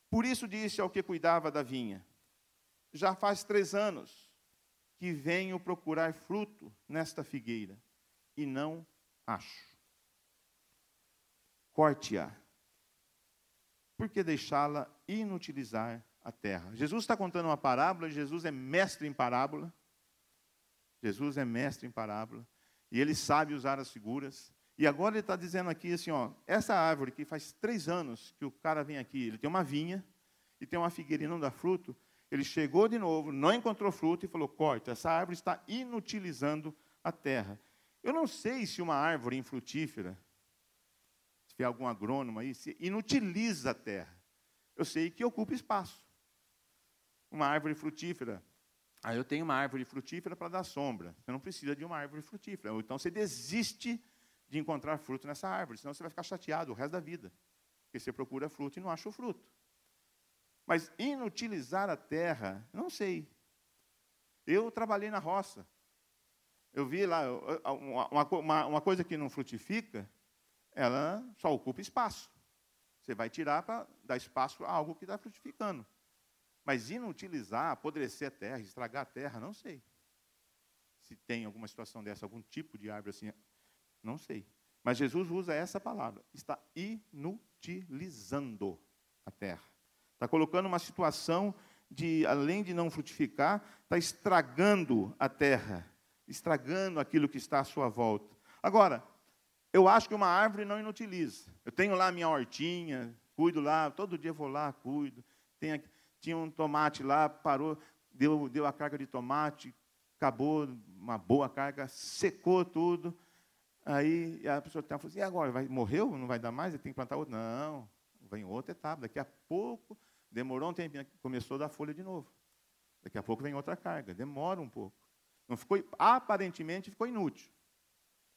Por isso disse ao que cuidava da vinha: Já faz três anos que venho procurar fruto nesta figueira e não acho. Corte-a. Por que deixá-la inutilizar a terra? Jesus está contando uma parábola, Jesus é mestre em parábola. Jesus é mestre em parábola. E ele sabe usar as figuras. E agora ele está dizendo aqui assim, ó, essa árvore que faz três anos que o cara vem aqui, ele tem uma vinha, e tem uma figueira e não dá fruto, ele chegou de novo, não encontrou fruto e falou: corta, essa árvore está inutilizando a terra. Eu não sei se uma árvore infrutífera, se tiver algum agrônomo aí, se inutiliza a terra. Eu sei que ocupa espaço. Uma árvore frutífera. Aí eu tenho uma árvore frutífera para dar sombra. Você não precisa de uma árvore frutífera. Ou então você desiste de encontrar fruto nessa árvore, senão você vai ficar chateado o resto da vida. Porque você procura fruto e não acha o fruto. Mas inutilizar a terra, não sei. Eu trabalhei na roça. Eu vi lá, uma, uma, uma coisa que não frutifica, ela só ocupa espaço. Você vai tirar para dar espaço a algo que está frutificando. Mas inutilizar, apodrecer a terra, estragar a terra, não sei. Se tem alguma situação dessa, algum tipo de árvore assim, não sei. Mas Jesus usa essa palavra, está inutilizando a terra. Está colocando uma situação de, além de não frutificar, está estragando a terra, estragando aquilo que está à sua volta. Agora, eu acho que uma árvore não inutiliza. Eu tenho lá minha hortinha, cuido lá, todo dia vou lá, cuido. Tem, tinha um tomate lá, parou, deu, deu a carga de tomate, acabou uma boa carga, secou tudo. Aí a pessoa falou assim, e agora? Vai, morreu? Não vai dar mais? Tem que plantar outro? Não, vem outra etapa. Daqui a pouco, demorou um tempo, começou a dar folha de novo. Daqui a pouco vem outra carga, demora um pouco. Não ficou, aparentemente ficou inútil.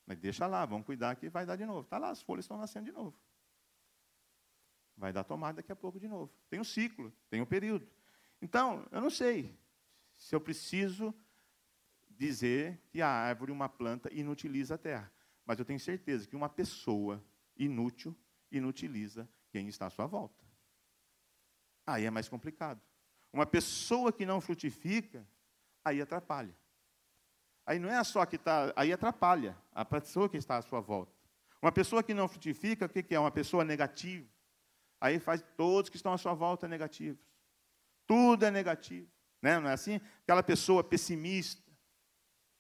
Mas deixa lá, vamos cuidar que vai dar de novo. Está lá, as folhas estão nascendo de novo. Vai dar tomada daqui a pouco de novo. Tem um ciclo, tem um período. Então, eu não sei se eu preciso dizer que a árvore, uma planta, inutiliza a terra. Mas eu tenho certeza que uma pessoa inútil inutiliza quem está à sua volta. Aí é mais complicado. Uma pessoa que não frutifica, aí atrapalha. Aí não é só que está, aí atrapalha a pessoa que está à sua volta. Uma pessoa que não frutifica, o que é? Uma pessoa negativa. Aí faz todos que estão à sua volta negativos. Tudo é negativo. Né? Não é assim? Aquela pessoa pessimista.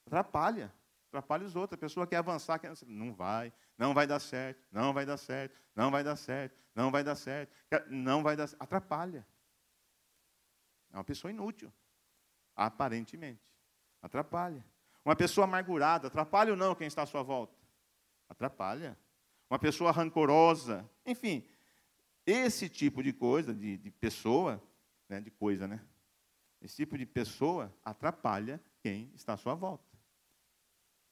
Atrapalha. Atrapalha os outros. A pessoa quer avançar, quer... não vai, não vai dar certo, não vai dar certo, não vai dar certo, não vai dar certo, não vai dar Atrapalha. É uma pessoa inútil. Aparentemente. Atrapalha. Uma pessoa amargurada, atrapalha ou não quem está à sua volta? Atrapalha. Uma pessoa rancorosa, enfim, esse tipo de coisa, de, de pessoa, né, de coisa, né? Esse tipo de pessoa atrapalha quem está à sua volta.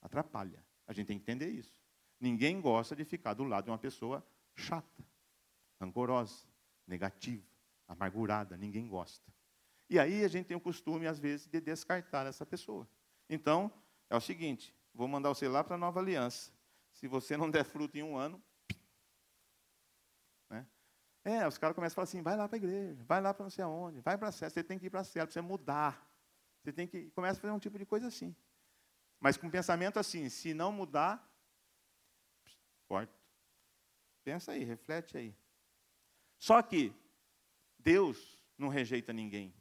Atrapalha. A gente tem que entender isso. Ninguém gosta de ficar do lado de uma pessoa chata, rancorosa, negativa, amargurada. Ninguém gosta. E aí a gente tem o costume, às vezes, de descartar essa pessoa. Então, é o seguinte: vou mandar você lá para a nova aliança. Se você não der fruto em um ano. Né? É, os caras começam a falar assim: vai lá para a igreja, vai lá para não sei aonde, vai para a célula, você tem que ir para a célula, precisa mudar. Você tem que. Começa a fazer um tipo de coisa assim. Mas com pensamento assim: se não mudar, corta. Pensa aí, reflete aí. Só que Deus não rejeita ninguém.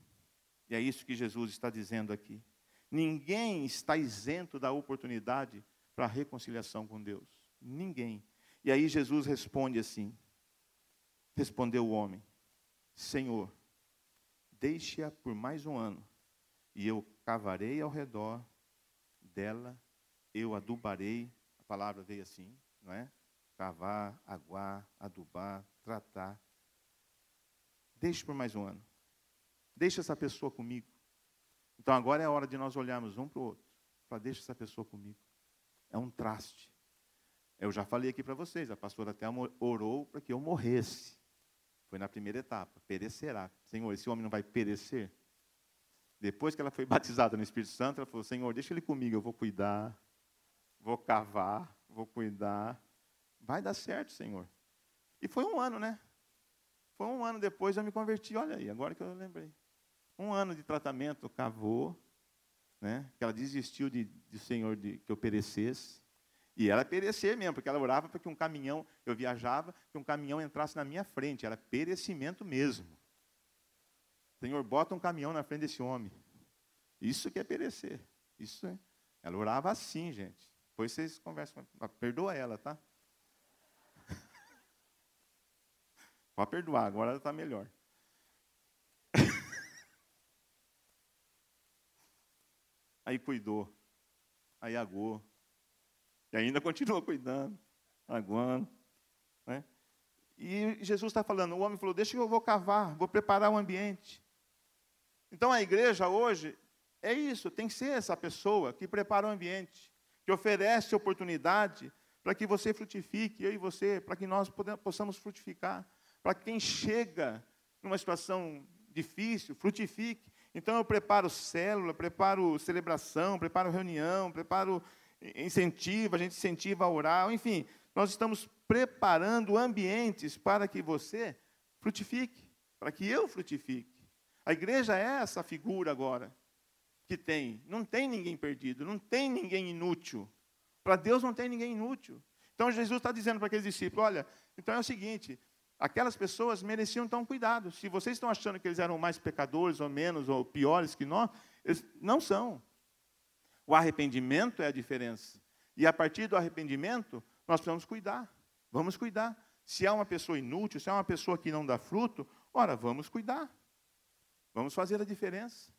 E é isso que Jesus está dizendo aqui. Ninguém está isento da oportunidade para a reconciliação com Deus. Ninguém. E aí Jesus responde assim: Respondeu o homem: Senhor, deixe-a por mais um ano, e eu cavarei ao redor dela, eu adubarei. A palavra veio assim, não é? Cavar, aguar, adubar, tratar. Deixe por mais um ano. Deixe essa pessoa comigo. Então agora é a hora de nós olharmos um para o outro. Para deixa essa pessoa comigo. É um traste. Eu já falei aqui para vocês, a pastora até orou para que eu morresse. Foi na primeira etapa, perecerá. Senhor, esse homem não vai perecer? Depois que ela foi batizada no Espírito Santo, ela falou: Senhor, deixa ele comigo, eu vou cuidar, vou cavar, vou cuidar. Vai dar certo, Senhor. E foi um ano, né? Foi um ano depois eu me converti. Olha aí, agora que eu lembrei um ano de tratamento, cavou, né? que ela desistiu de, de Senhor de, que eu perecesse. E ela perecer mesmo, porque ela orava para que um caminhão, eu viajava, que um caminhão entrasse na minha frente, era perecimento mesmo. Senhor, bota um caminhão na frente desse homem. Isso que é perecer. Isso é. Ela orava assim, gente. Depois vocês conversam. Perdoa ela, tá? Pode perdoar, agora ela está melhor. Aí cuidou, aí aguou, e ainda continua cuidando, aguando. Né? E Jesus está falando, o homem falou, deixa que eu vou cavar, vou preparar o ambiente. Então a igreja hoje é isso, tem que ser essa pessoa que prepara o ambiente, que oferece oportunidade para que você frutifique, eu e você, para que nós possamos frutificar, para que quem chega numa situação difícil, frutifique. Então eu preparo célula, preparo celebração, preparo reunião, preparo incentivo, a gente incentiva a orar, enfim, nós estamos preparando ambientes para que você frutifique, para que eu frutifique. A igreja é essa figura agora que tem, não tem ninguém perdido, não tem ninguém inútil. Para Deus não tem ninguém inútil. Então Jesus está dizendo para aqueles discípulos: olha, então é o seguinte, aquelas pessoas mereciam então cuidado. Se vocês estão achando que eles eram mais pecadores ou menos ou piores que nós, eles não são. O arrependimento é a diferença. E a partir do arrependimento, nós precisamos cuidar. Vamos cuidar. Se é uma pessoa inútil, se é uma pessoa que não dá fruto, ora, vamos cuidar. Vamos fazer a diferença.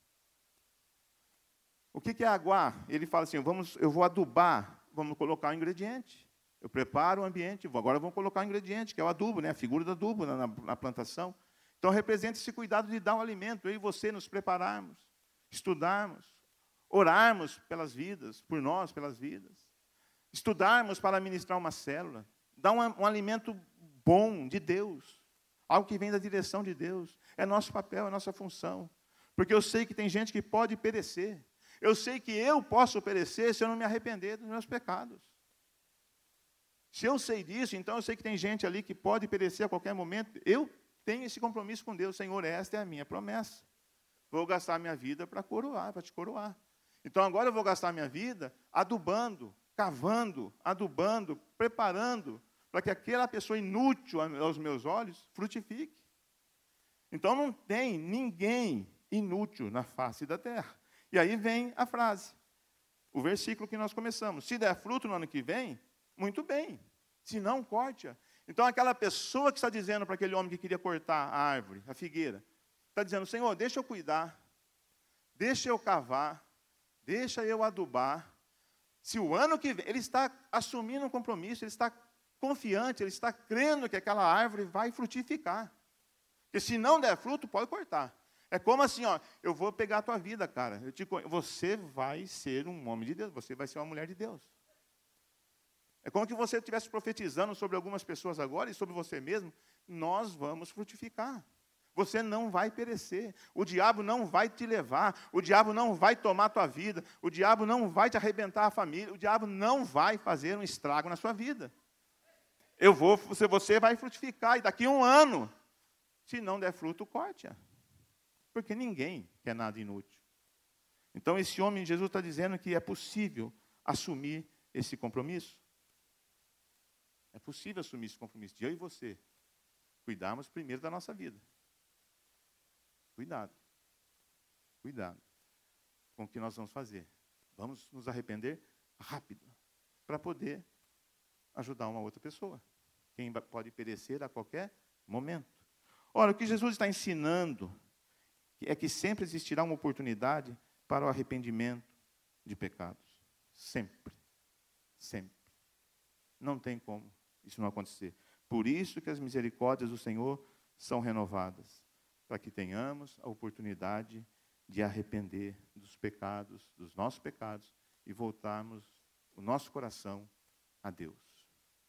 O que é aguar? Ele fala assim: vamos, eu vou adubar, vamos colocar o ingrediente. Eu preparo o ambiente, agora vamos colocar o ingrediente, que é o adubo, né? a figura do adubo na, na plantação. Então representa esse cuidado de dar um alimento, eu e você nos prepararmos, estudarmos, orarmos pelas vidas, por nós, pelas vidas, estudarmos para ministrar uma célula, dar um, um alimento bom de Deus, algo que vem da direção de Deus. É nosso papel, é nossa função. Porque eu sei que tem gente que pode perecer. Eu sei que eu posso perecer se eu não me arrepender dos meus pecados. Se eu sei disso, então eu sei que tem gente ali que pode perecer a qualquer momento. Eu tenho esse compromisso com Deus, Senhor, esta é a minha promessa. Vou gastar minha vida para coroar, para te coroar. Então agora eu vou gastar minha vida adubando, cavando, adubando, preparando, para que aquela pessoa inútil aos meus olhos frutifique. Então não tem ninguém inútil na face da terra. E aí vem a frase, o versículo que nós começamos. Se der fruto no ano que vem, muito bem. Se não, corte-a. Então, aquela pessoa que está dizendo para aquele homem que queria cortar a árvore, a figueira, está dizendo: Senhor, deixa eu cuidar, deixa eu cavar, deixa eu adubar. Se o ano que vem, ele está assumindo um compromisso, ele está confiante, ele está crendo que aquela árvore vai frutificar. Porque se não der fruto, pode cortar. É como assim, ó, eu vou pegar a tua vida, cara. Te, você vai ser um homem de Deus, você vai ser uma mulher de Deus. É como que você estivesse profetizando sobre algumas pessoas agora e sobre você mesmo. Nós vamos frutificar. Você não vai perecer. O diabo não vai te levar. O diabo não vai tomar tua vida. O diabo não vai te arrebentar a família. O diabo não vai fazer um estrago na sua vida. Eu vou, você, você vai frutificar. E daqui a um ano, se não der fruto, corte-a. Porque ninguém quer nada inútil. Então, esse homem, Jesus está dizendo que é possível assumir esse compromisso. É possível assumir esse compromisso de eu e você cuidarmos primeiro da nossa vida. Cuidado. Cuidado com o que nós vamos fazer. Vamos nos arrepender rápido para poder ajudar uma outra pessoa. Quem pode perecer a qualquer momento. Ora, o que Jesus está ensinando é que sempre existirá uma oportunidade para o arrependimento de pecados. Sempre. Sempre. Não tem como isso não acontecer. Por isso que as misericórdias do Senhor são renovadas, para que tenhamos a oportunidade de arrepender dos pecados, dos nossos pecados, e voltarmos o nosso coração a Deus.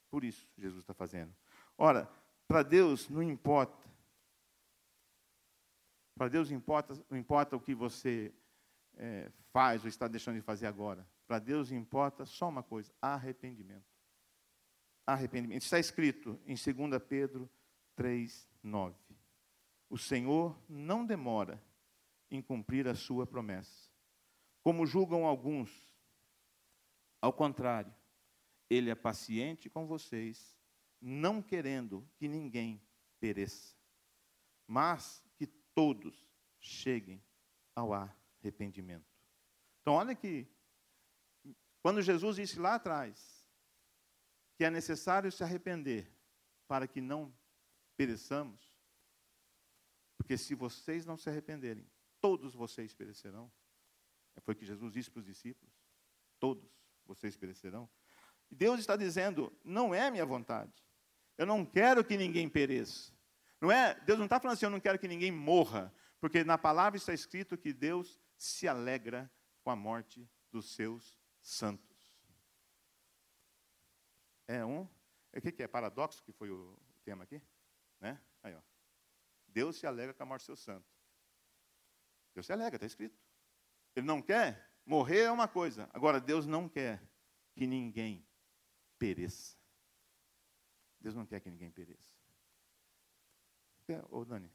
Por isso Jesus está fazendo. Ora, para Deus não importa. Para Deus importa, não importa o que você é, faz ou está deixando de fazer agora. Para Deus importa só uma coisa: arrependimento arrependimento. Está escrito em 2 Pedro 3, 9. O Senhor não demora em cumprir a sua promessa, como julgam alguns. Ao contrário, ele é paciente com vocês, não querendo que ninguém pereça, mas que todos cheguem ao arrependimento. Então, olha que, quando Jesus disse lá atrás, que é necessário se arrepender para que não pereçamos, porque se vocês não se arrependerem, todos vocês perecerão. Foi o que Jesus disse para os discípulos: Todos vocês perecerão. Deus está dizendo: Não é minha vontade. Eu não quero que ninguém pereça. Não é, Deus não está falando assim, eu não quero que ninguém morra, porque na palavra está escrito que Deus se alegra com a morte dos seus santos. É um, o que, que é? Paradoxo que foi o tema aqui? Né? Aí, ó. Deus se alegra com a morte dos seus santos. Deus se alegra, está escrito. Ele não quer, morrer é uma coisa. Agora, Deus não quer que ninguém pereça. Deus não quer que ninguém pereça. Ô, Dani.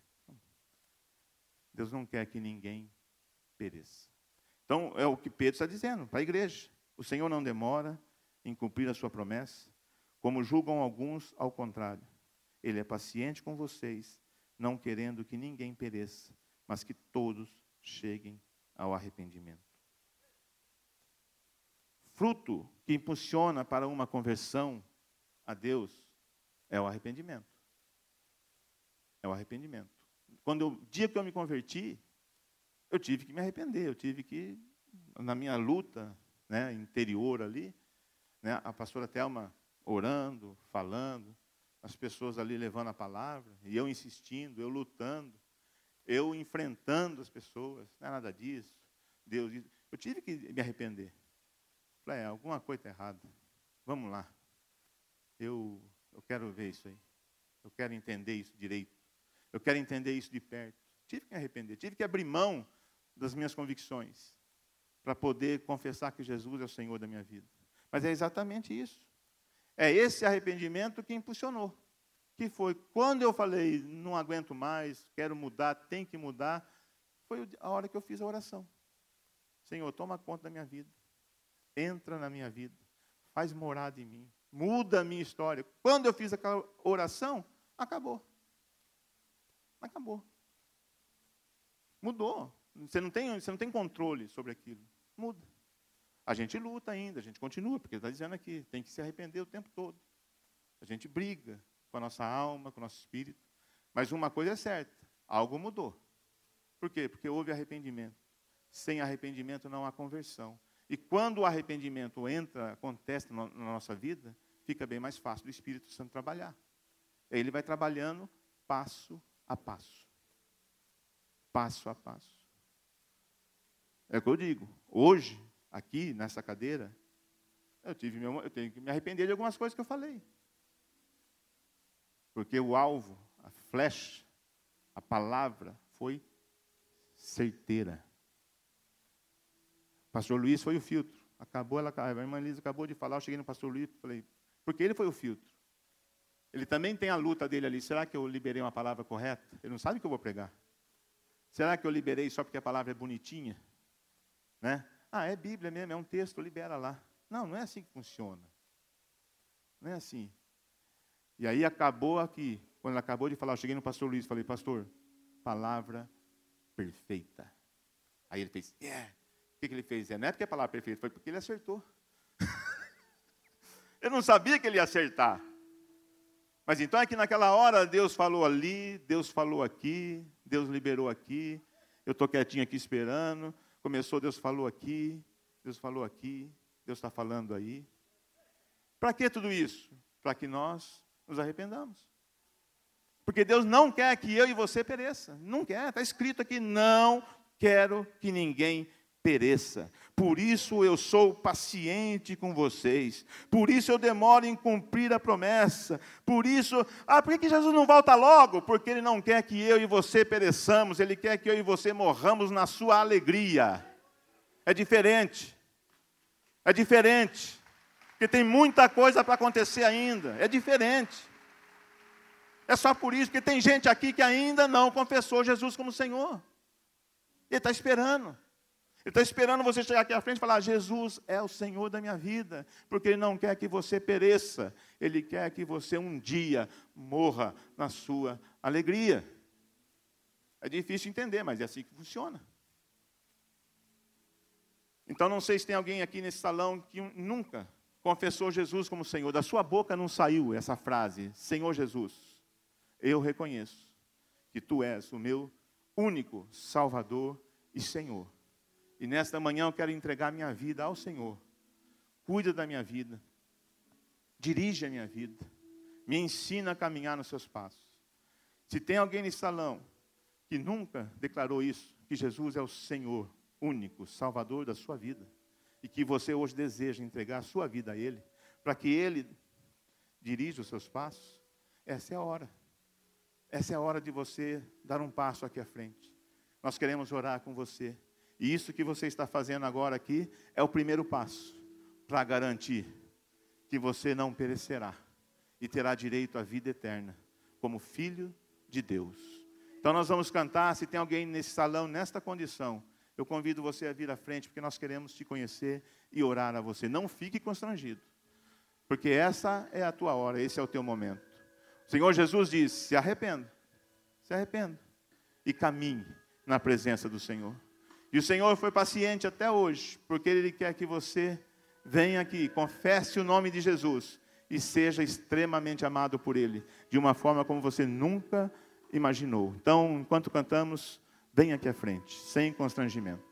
Deus não quer que ninguém pereça. Então, é o que Pedro está dizendo para a igreja. O Senhor não demora em cumprir a sua promessa, como julgam alguns, ao contrário. Ele é paciente com vocês, não querendo que ninguém pereça, mas que todos cheguem ao arrependimento. Fruto que impulsiona para uma conversão a Deus é o arrependimento. É o arrependimento. Quando o dia que eu me converti, eu tive que me arrepender, eu tive que, na minha luta né, interior ali, né, a pastora Thelma orando, falando, as pessoas ali levando a palavra, e eu insistindo, eu lutando, eu enfrentando as pessoas, não é nada disso. Deus, eu tive que me arrepender. Falei, é, alguma coisa está errada. Vamos lá. Eu, eu quero ver isso aí. Eu quero entender isso direito. Eu quero entender isso de perto. Tive que me arrepender. Tive que abrir mão das minhas convicções para poder confessar que Jesus é o Senhor da minha vida. Mas é exatamente isso. É esse arrependimento que impulsionou. Que foi quando eu falei, não aguento mais, quero mudar, tem que mudar, foi a hora que eu fiz a oração. Senhor, toma conta da minha vida. Entra na minha vida. Faz morada em mim. Muda a minha história. Quando eu fiz aquela oração, acabou. Acabou. Mudou. Você não tem, você não tem controle sobre aquilo. Muda. A gente luta ainda, a gente continua, porque está dizendo aqui, tem que se arrepender o tempo todo. A gente briga com a nossa alma, com o nosso espírito. Mas uma coisa é certa, algo mudou. Por quê? Porque houve arrependimento. Sem arrependimento não há conversão. E quando o arrependimento entra, acontece na nossa vida, fica bem mais fácil do Espírito Santo trabalhar. Ele vai trabalhando passo a passo. Passo a passo. É o que eu digo. Hoje, aqui nessa cadeira, eu, tive meu, eu tenho que me arrepender de algumas coisas que eu falei. Porque o alvo, a flecha, a palavra foi certeira. O pastor Luiz foi o filtro. Acabou, ela, a irmã Lisa acabou de falar, eu cheguei no pastor Luiz e falei, porque ele foi o filtro. Ele também tem a luta dele ali. Será que eu liberei uma palavra correta? Ele não sabe o que eu vou pregar. Será que eu liberei só porque a palavra é bonitinha? Né? Ah, é Bíblia mesmo, é um texto, libera lá. Não, não é assim que funciona. Não é assim. E aí acabou aqui, quando ele acabou de falar, eu cheguei no pastor Luiz e falei, pastor, palavra perfeita. Aí ele fez, yeah. O que, que ele fez? É, não é porque a palavra perfeita, foi porque ele acertou. eu não sabia que ele ia acertar. Mas então é que naquela hora Deus falou ali, Deus falou aqui, Deus liberou aqui, eu estou quietinho aqui esperando. Começou, Deus falou aqui, Deus falou aqui, Deus está falando aí. Para que tudo isso? Para que nós nos arrependamos. Porque Deus não quer que eu e você pereça. Não quer, está escrito aqui, não quero que ninguém pereça. Por isso eu sou paciente com vocês. Por isso eu demoro em cumprir a promessa. Por isso, ah, por que Jesus não volta logo? Porque Ele não quer que eu e você pereçamos. Ele quer que eu e você morramos na sua alegria. É diferente. É diferente. Porque tem muita coisa para acontecer ainda. É diferente. É só por isso que tem gente aqui que ainda não confessou Jesus como Senhor. Ele está esperando. Ele está esperando você chegar aqui à frente e falar: Jesus é o Senhor da minha vida, porque Ele não quer que você pereça, Ele quer que você um dia morra na sua alegria. É difícil entender, mas é assim que funciona. Então, não sei se tem alguém aqui nesse salão que nunca confessou Jesus como Senhor. Da sua boca não saiu essa frase: Senhor Jesus, eu reconheço que Tu és o meu único Salvador e Senhor E nesta manhã eu quero entregar minha vida ao Senhor. Cuida da minha vida. Dirige a minha vida. Me ensina a caminhar nos seus passos. Se tem alguém nesse salão que nunca declarou isso, que Jesus é o Senhor único, Salvador da sua vida, e que você hoje deseja entregar a sua vida a Ele, para que Ele dirija os seus passos, essa é a hora. Essa é a hora de você dar um passo aqui à frente. Nós queremos orar com você. E isso que você está fazendo agora aqui é o primeiro passo para garantir que você não perecerá e terá direito à vida eterna como filho de Deus. Então nós vamos cantar, se tem alguém nesse salão nesta condição, eu convido você a vir à frente porque nós queremos te conhecer e orar a você. Não fique constrangido. Porque essa é a tua hora, esse é o teu momento. O Senhor Jesus diz: se arrependa, se arrependa e caminhe na presença do Senhor. E o Senhor foi paciente até hoje, porque Ele quer que você venha aqui, confesse o nome de Jesus e seja extremamente amado por Ele, de uma forma como você nunca imaginou. Então, enquanto cantamos, venha aqui à frente, sem constrangimento.